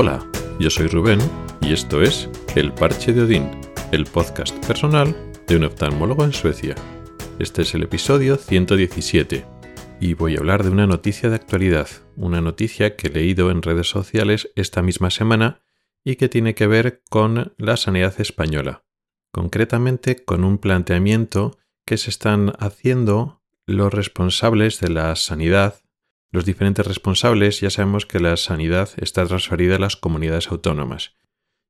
Hola, yo soy Rubén y esto es El Parche de Odín, el podcast personal de un oftalmólogo en Suecia. Este es el episodio 117 y voy a hablar de una noticia de actualidad, una noticia que he leído en redes sociales esta misma semana y que tiene que ver con la sanidad española, concretamente con un planteamiento que se están haciendo los responsables de la sanidad los diferentes responsables ya sabemos que la sanidad está transferida a las comunidades autónomas.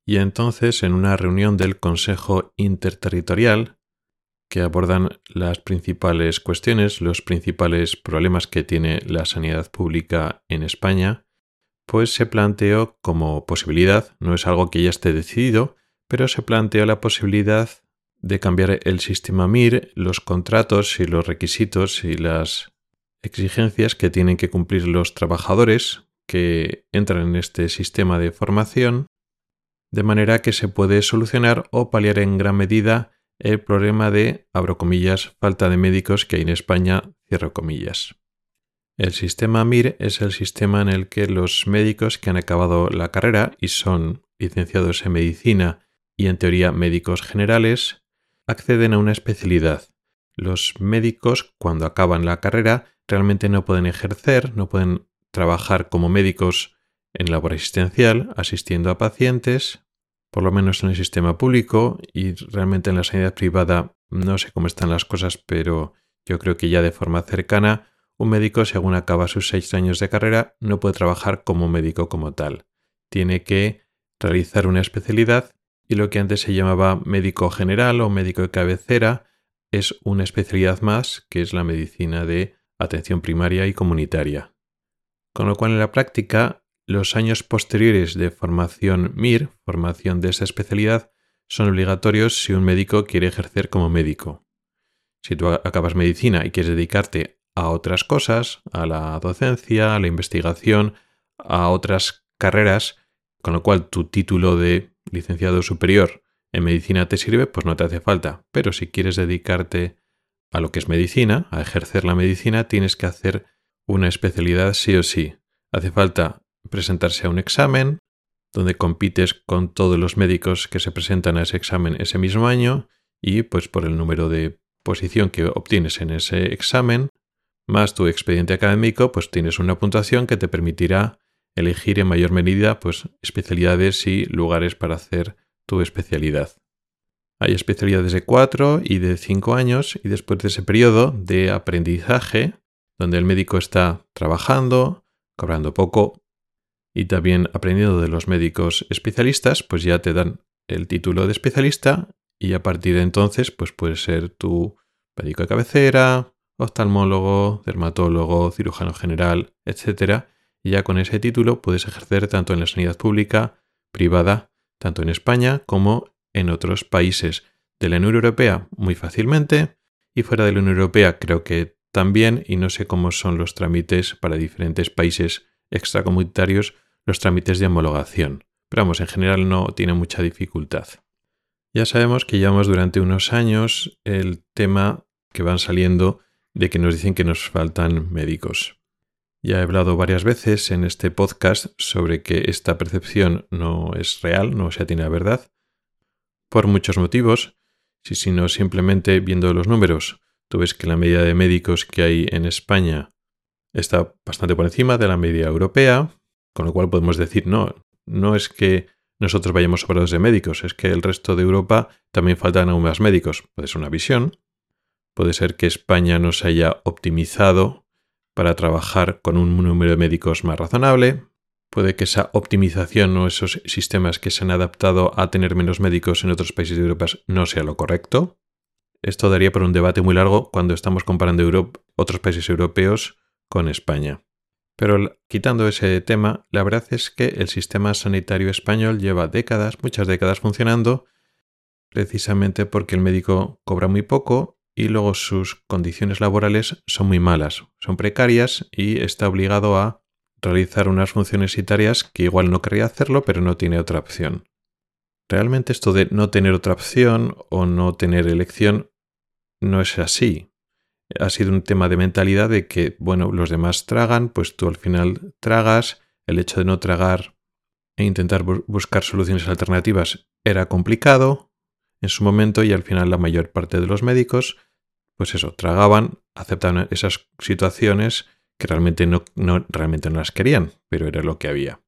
Y entonces, en una reunión del Consejo Interterritorial, que abordan las principales cuestiones, los principales problemas que tiene la sanidad pública en España, pues se planteó como posibilidad, no es algo que ya esté decidido, pero se planteó la posibilidad de cambiar el sistema MIR, los contratos y los requisitos y las exigencias que tienen que cumplir los trabajadores que entran en este sistema de formación, de manera que se puede solucionar o paliar en gran medida el problema de, abro comillas, falta de médicos que hay en España, cierro comillas. El sistema MIR es el sistema en el que los médicos que han acabado la carrera y son licenciados en medicina y en teoría médicos generales, acceden a una especialidad. Los médicos, cuando acaban la carrera, realmente no pueden ejercer, no pueden trabajar como médicos en labor asistencial, asistiendo a pacientes, por lo menos en el sistema público y realmente en la sanidad privada no sé cómo están las cosas, pero yo creo que ya de forma cercana, un médico según acaba sus seis años de carrera no puede trabajar como médico como tal. Tiene que realizar una especialidad y lo que antes se llamaba médico general o médico de cabecera es una especialidad más que es la medicina de atención primaria y comunitaria. Con lo cual en la práctica, los años posteriores de formación MIR, formación de esa especialidad, son obligatorios si un médico quiere ejercer como médico. Si tú acabas medicina y quieres dedicarte a otras cosas, a la docencia, a la investigación, a otras carreras, con lo cual tu título de licenciado superior en medicina te sirve, pues no te hace falta. Pero si quieres dedicarte a lo que es medicina, a ejercer la medicina, tienes que hacer una especialidad sí o sí. Hace falta presentarse a un examen, donde compites con todos los médicos que se presentan a ese examen ese mismo año y pues por el número de posición que obtienes en ese examen, más tu expediente académico, pues tienes una puntuación que te permitirá elegir en mayor medida pues especialidades y lugares para hacer tu especialidad. Hay especialidades de 4 y de 5 años y después de ese periodo de aprendizaje, donde el médico está trabajando, cobrando poco y también aprendiendo de los médicos especialistas, pues ya te dan el título de especialista y a partir de entonces pues puedes ser tu médico de cabecera, oftalmólogo, dermatólogo, cirujano general, etc. Y ya con ese título puedes ejercer tanto en la sanidad pública, privada, tanto en España como en otros países de la Unión Europea muy fácilmente y fuera de la Unión Europea creo que también y no sé cómo son los trámites para diferentes países extracomunitarios los trámites de homologación. Pero vamos, en general no tiene mucha dificultad. Ya sabemos que llevamos durante unos años el tema que van saliendo de que nos dicen que nos faltan médicos. Ya he hablado varias veces en este podcast sobre que esta percepción no es real, no se atiene a verdad, por muchos motivos. Si, si no simplemente viendo los números, tú ves que la media de médicos que hay en España está bastante por encima de la media europea, con lo cual podemos decir, no, no es que nosotros vayamos sobrados de médicos, es que el resto de Europa también faltan aún más médicos. Puede ser una visión, puede ser que España no se haya optimizado para trabajar con un número de médicos más razonable, Puede que esa optimización o esos sistemas que se han adaptado a tener menos médicos en otros países de Europa no sea lo correcto. Esto daría por un debate muy largo cuando estamos comparando otros países europeos con España. Pero quitando ese tema, la verdad es que el sistema sanitario español lleva décadas, muchas décadas funcionando, precisamente porque el médico cobra muy poco y luego sus condiciones laborales son muy malas, son precarias y está obligado a realizar unas funciones y que igual no querría hacerlo, pero no tiene otra opción. Realmente esto de no tener otra opción o no tener elección no es así. Ha sido un tema de mentalidad de que, bueno, los demás tragan, pues tú al final tragas, el hecho de no tragar e intentar buscar soluciones alternativas era complicado en su momento y al final la mayor parte de los médicos, pues eso, tragaban, aceptaban esas situaciones que realmente no, realmente no las querían, pero era lo que había.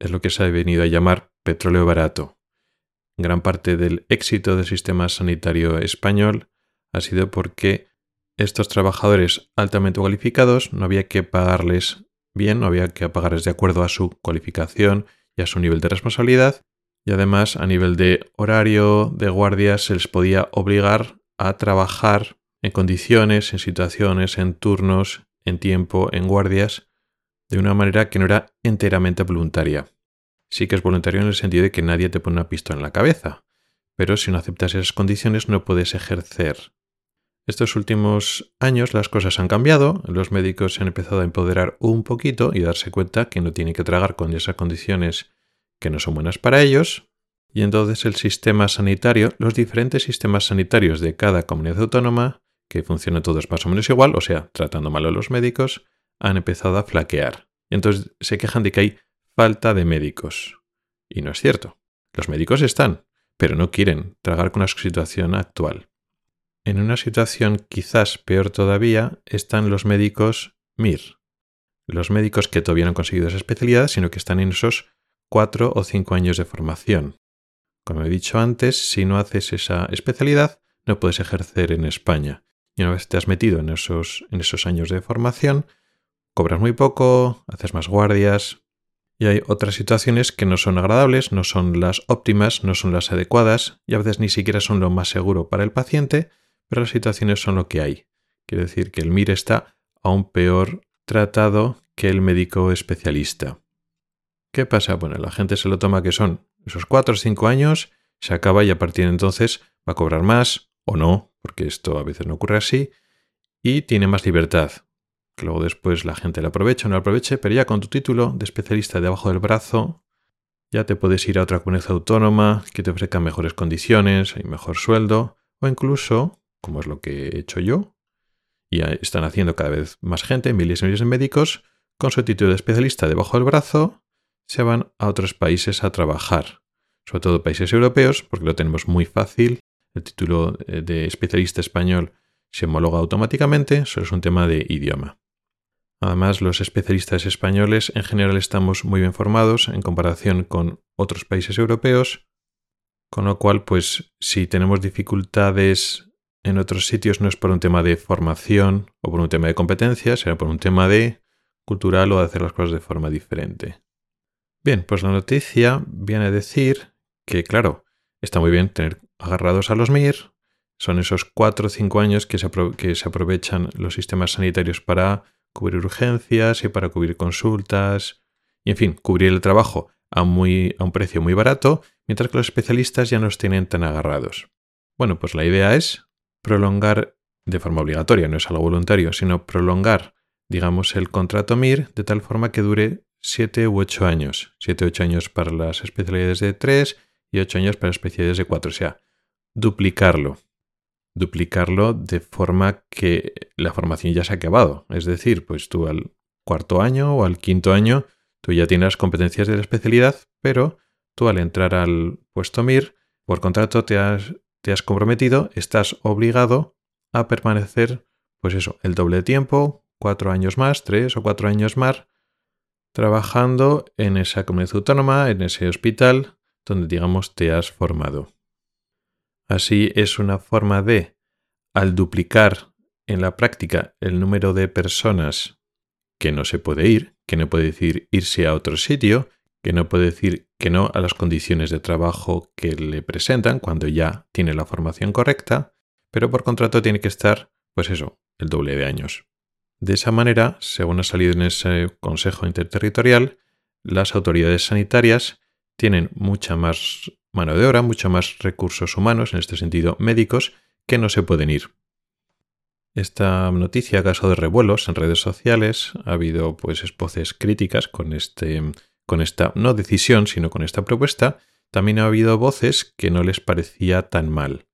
Es lo que se ha venido a llamar petróleo barato. Gran parte del éxito del sistema sanitario español ha sido porque estos trabajadores altamente cualificados no había que pagarles bien, no había que pagarles de acuerdo a su cualificación y a su nivel de responsabilidad, y además a nivel de horario, de guardias, se les podía obligar a trabajar en condiciones, en situaciones, en turnos, en tiempo, en guardias, de una manera que no era enteramente voluntaria. Sí que es voluntario en el sentido de que nadie te pone una pistola en la cabeza, pero si no aceptas esas condiciones no puedes ejercer estos últimos años las cosas han cambiado, los médicos se han empezado a empoderar un poquito y darse cuenta que no tienen que tragar con esas condiciones que no son buenas para ellos, y entonces el sistema sanitario, los diferentes sistemas sanitarios de cada comunidad autónoma, que funcionan todos más o menos igual, o sea, tratando mal a los médicos, han empezado a flaquear. Entonces se quejan de que hay falta de médicos. Y no es cierto. Los médicos están, pero no quieren tragar con la situación actual. En una situación quizás peor todavía están los médicos MIR, los médicos que todavía no han conseguido esa especialidad, sino que están en esos cuatro o cinco años de formación. Como he dicho antes, si no haces esa especialidad, no puedes ejercer en España. Y una vez te has metido en esos, en esos años de formación, cobras muy poco, haces más guardias. Y hay otras situaciones que no son agradables, no son las óptimas, no son las adecuadas, y a veces ni siquiera son lo más seguro para el paciente, pero las situaciones son lo que hay. Quiere decir que el MIR está aún peor tratado que el médico especialista. ¿Qué pasa? Bueno, la gente se lo toma que son esos cuatro o cinco años, se acaba y a partir de entonces va a cobrar más o no, porque esto a veces no ocurre así, y tiene más libertad. Que luego después la gente la aprovecha o no la aproveche, pero ya con tu título de especialista debajo del brazo, ya te puedes ir a otra comunidad autónoma que te ofrezca mejores condiciones y mejor sueldo, o incluso como es lo que he hecho yo, y están haciendo cada vez más gente, miles y miles de médicos, con su título de especialista debajo del brazo, se van a otros países a trabajar, sobre todo países europeos, porque lo tenemos muy fácil. El título eh, de especialista español se homologa automáticamente, solo es un tema de idioma. Además, los especialistas españoles en general estamos muy bien formados en comparación con otros países europeos, con lo cual, pues si tenemos dificultades en otros sitios no es por un tema de formación o por un tema de competencia, sino por un tema de cultural o de hacer las cosas de forma diferente. Bien, pues la noticia viene a decir que, claro, está muy bien tener agarrados a los MIR, son esos cuatro o cinco años que se, que se aprovechan los sistemas sanitarios para cubrir urgencias y para cubrir consultas, y en fin, cubrir el trabajo a, muy, a un precio muy barato, mientras que los especialistas ya no los tienen tan agarrados. Bueno, pues la idea es prolongar de forma obligatoria, no es algo voluntario, sino prolongar, digamos, el contrato MIR de tal forma que dure 7 u 8 años. 7 u 8 años para las especialidades de 3 y 8 años para las especialidades de 4. O sea, duplicarlo. Duplicarlo de forma que la formación ya se ha acabado. Es decir, pues tú al cuarto año o al quinto año, tú ya tienes las competencias de la especialidad, pero tú al entrar al puesto MIR, por contrato te has te has comprometido, estás obligado a permanecer, pues eso, el doble de tiempo, cuatro años más, tres o cuatro años más, trabajando en esa comunidad autónoma, en ese hospital donde, digamos, te has formado. Así es una forma de, al duplicar en la práctica el número de personas que no se puede ir, que no puede decir irse a otro sitio, que no puede decir que no a las condiciones de trabajo que le presentan cuando ya tiene la formación correcta, pero por contrato tiene que estar, pues eso, el doble de años. De esa manera, según ha salido en ese Consejo Interterritorial, las autoridades sanitarias tienen mucha más mano de obra, mucho más recursos humanos, en este sentido médicos, que no se pueden ir. Esta noticia ha causado revuelos en redes sociales, ha habido pues voces críticas con este con esta no decisión, sino con esta propuesta, también ha habido voces que no les parecía tan mal,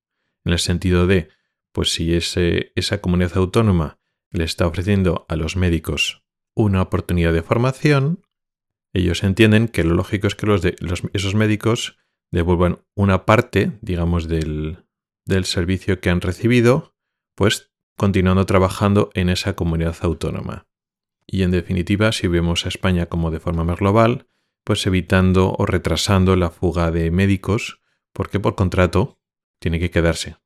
en el sentido de, pues si ese, esa comunidad autónoma le está ofreciendo a los médicos una oportunidad de formación, Ellos entienden que lo lógico es que los esos médicos devuelvan una parte, digamos, del, del servicio que han recibido, pues continuando trabajando en esa comunidad autónoma. Y en definitiva, si vemos a España como de forma más global, pues evitando o retrasando la fuga de médicos, porque por contrato tiene que quedarse.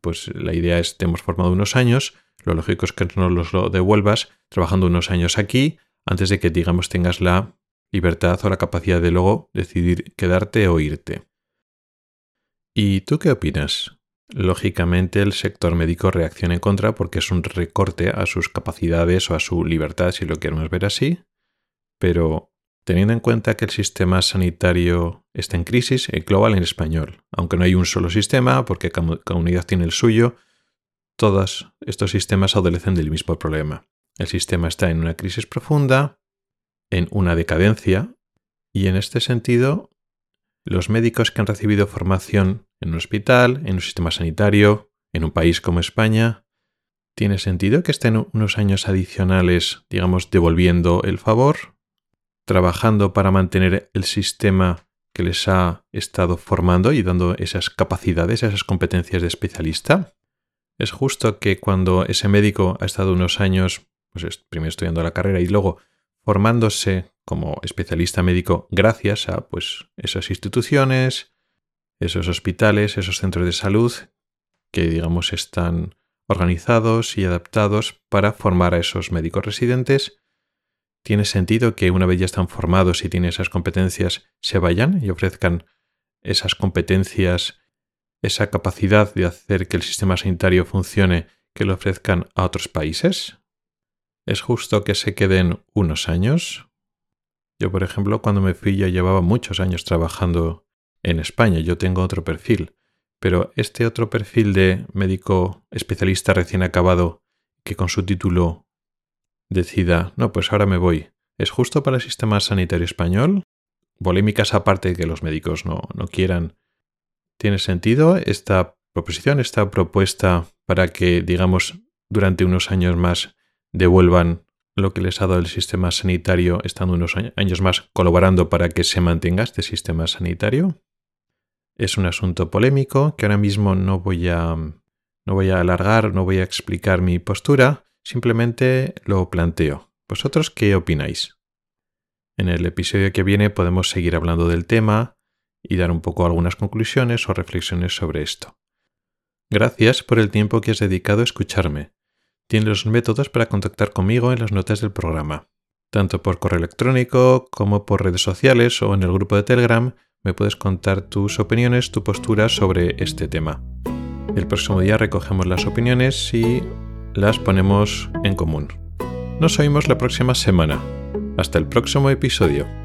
Pues la idea es, te hemos formado unos años, lo lógico es que no los lo devuelvas trabajando unos años aquí, antes de que, digamos, tengas la libertad o la capacidad de luego decidir quedarte o irte. ¿Y tú qué opinas? Lógicamente el sector médico reacciona en contra porque es un recorte a sus capacidades o a su libertad, si lo queremos ver así, pero teniendo en cuenta que el sistema sanitario está en crisis, el global en español, aunque no hay un solo sistema, porque cada unidad tiene el suyo, todos estos sistemas adolecen del mismo problema. El sistema está en una crisis profunda, en una decadencia, y en este sentido, los médicos que han recibido formación en un hospital, en un sistema sanitario, en un país como España, ¿tiene sentido que estén unos años adicionales, digamos, devolviendo el favor? ¿Trabajando para mantener el sistema que les ha estado formando y dando esas capacidades, esas competencias de especialista? ¿Es justo que cuando ese médico ha estado unos años, pues primero estudiando la carrera y luego formándose como especialista médico gracias a pues esas instituciones, esos hospitales, esos centros de salud que digamos están organizados y adaptados para formar a esos médicos residentes. ¿Tiene sentido que una vez ya están formados y tienen esas competencias se vayan y ofrezcan esas competencias, esa capacidad de hacer que el sistema sanitario funcione, que lo ofrezcan a otros países? ¿Es justo que se queden unos años? Yo, por ejemplo, cuando me fui ya llevaba muchos años trabajando en España. Yo tengo otro perfil, pero este otro perfil de médico especialista recién acabado que con su título decida, no, pues ahora me voy, ¿es justo para el sistema sanitario español? Polémicas aparte de que los médicos no, no quieran. ¿Tiene sentido esta proposición, esta propuesta para que, digamos, durante unos años más devuelvan lo que les ha dado el sistema sanitario, estando unos años más colaborando para que se mantenga este sistema sanitario? Es un asunto polémico que ahora mismo no voy a no voy a alargar, no voy a explicar mi postura, simplemente lo planteo. ¿Vosotros qué opináis? En el episodio que viene podemos seguir hablando del tema y dar un poco algunas conclusiones o reflexiones sobre esto. Gracias por el tiempo que has dedicado a escucharme. Tienes los métodos para contactar conmigo en las notas del programa. Tanto por correo electrónico como por redes sociales o en el grupo de Telegram me puedes contar tus opiniones, tu postura sobre este tema. El próximo día recogemos las opiniones y las ponemos en común. Nos oímos la próxima semana. Hasta el próximo episodio.